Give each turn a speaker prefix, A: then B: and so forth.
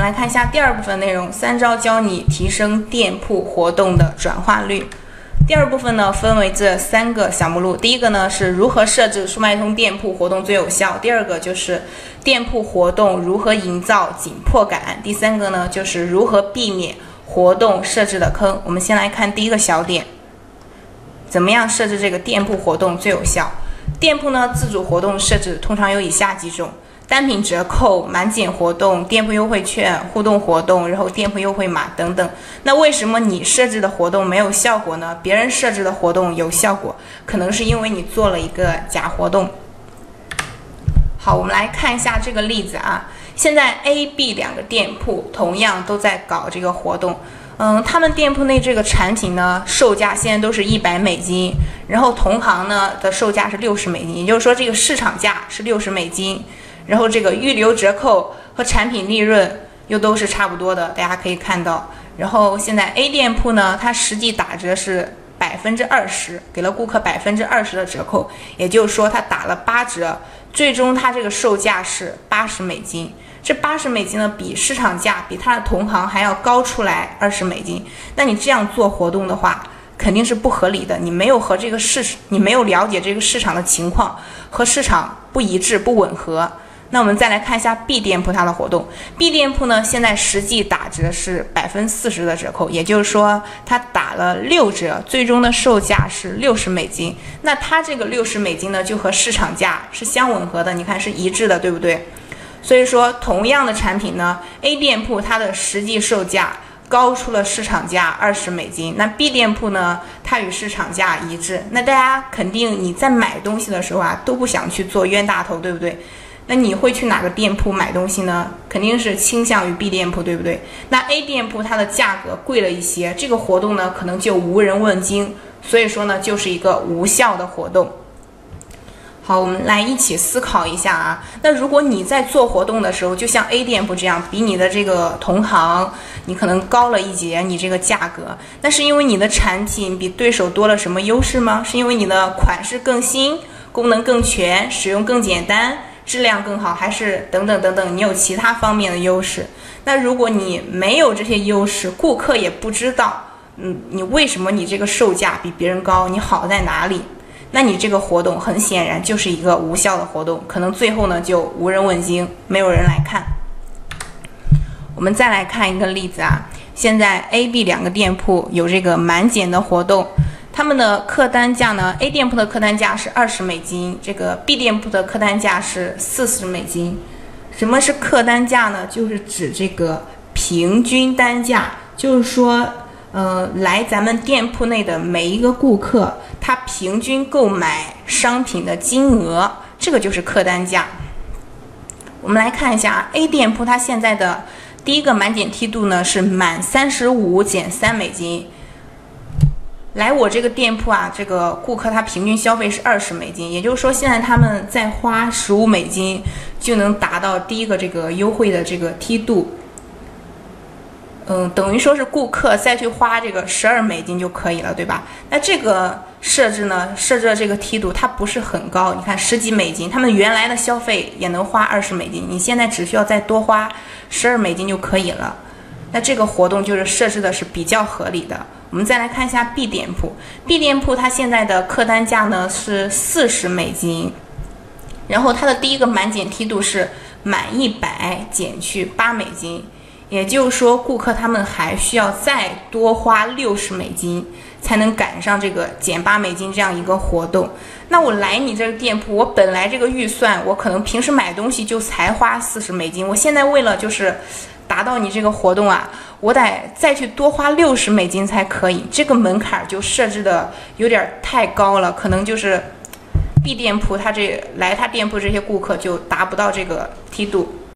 A: 们来看一下第二部分内容，三招教你提升店铺活动的转化率。第二部分呢，分为这三个小目录。第一个呢是如何设置速卖通店铺活动最有效，第二个就是店铺活动如何营造紧迫感，第三个呢就是如何避免活动设置的坑。我们先来看第一个小点，怎么样设置这个店铺活动最有效？店铺呢自主活动设置通常有以下几种。单品折扣、满减活动、店铺优惠券、互动活动，然后店铺优惠码等等。那为什么你设置的活动没有效果呢？别人设置的活动有效果，可能是因为你做了一个假活动。好，我们来看一下这个例子啊。现在 A、B 两个店铺同样都在搞这个活动，嗯，他们店铺内这个产品呢，售价现在都是一百美金，然后同行呢的售价是六十美金，也就是说这个市场价是六十美金。然后这个预留折扣和产品利润又都是差不多的，大家可以看到。然后现在 A 店铺呢，它实际打折是百分之二十，给了顾客百分之二十的折扣，也就是说它打了八折，最终它这个售价是八十美金。这八十美金呢，比市场价比它的同行还要高出来二十美金。那你这样做活动的话，肯定是不合理的。你没有和这个市，你没有了解这个市场的情况，和市场不一致、不吻合。那我们再来看一下 B 店铺它的活动。B 店铺呢，现在实际打折是百分四十的折扣，也就是说它打了六折，最终的售价是六十美金。那它这个六十美金呢，就和市场价是相吻合的，你看是一致的，对不对？所以说，同样的产品呢，A 店铺它的实际售价高出了市场价二十美金，那 B 店铺呢，它与市场价一致。那大家肯定你在买东西的时候啊，都不想去做冤大头，对不对？那你会去哪个店铺买东西呢？肯定是倾向于 B 店铺，对不对？那 A 店铺它的价格贵了一些，这个活动呢可能就无人问津，所以说呢就是一个无效的活动。好，我们来一起思考一下啊。那如果你在做活动的时候，就像 A 店铺这样，比你的这个同行你可能高了一截，你这个价格，那是因为你的产品比对手多了什么优势吗？是因为你的款式更新，功能更全，使用更简单？质量更好，还是等等等等，你有其他方面的优势。那如果你没有这些优势，顾客也不知道，嗯，你为什么你这个售价比别人高，你好在哪里？那你这个活动很显然就是一个无效的活动，可能最后呢就无人问津，没有人来看。我们再来看一个例子啊，现在 A、B 两个店铺有这个满减的活动。他们的客单价呢？A 店铺的客单价是二十美金，这个 B 店铺的客单价是四十美金。什么是客单价呢？就是指这个平均单价，就是说，呃，来咱们店铺内的每一个顾客，他平均购买商品的金额，这个就是客单价。我们来看一下 A 店铺，它现在的第一个满减梯度呢是满三十五减三美金。来我这个店铺啊，这个顾客他平均消费是二十美金，也就是说现在他们再花十五美金就能达到第一个这个优惠的这个梯度。嗯，等于说是顾客再去花这个十二美金就可以了，对吧？那这个设置呢，设置的这个梯度它不是很高，你看十几美金，他们原来的消费也能花二十美金，你现在只需要再多花十二美金就可以了。那这个活动就是设置的是比较合理的。我们再来看一下 B 店铺，B 店铺它现在的客单价呢是四十美金，然后它的第一个满减梯度是满一百减去八美金，也就是说顾客他们还需要再多花六十美金才能赶上这个减八美金这样一个活动。那我来你这个店铺，我本来这个预算我可能平时买东西就才花四十美金，我现在为了就是达到你这个活动啊。我得再去多花六十美金才可以，这个门槛就设置的有点太高了，可能就是 B 店铺他这来他店铺这些顾客就达不到这个梯度。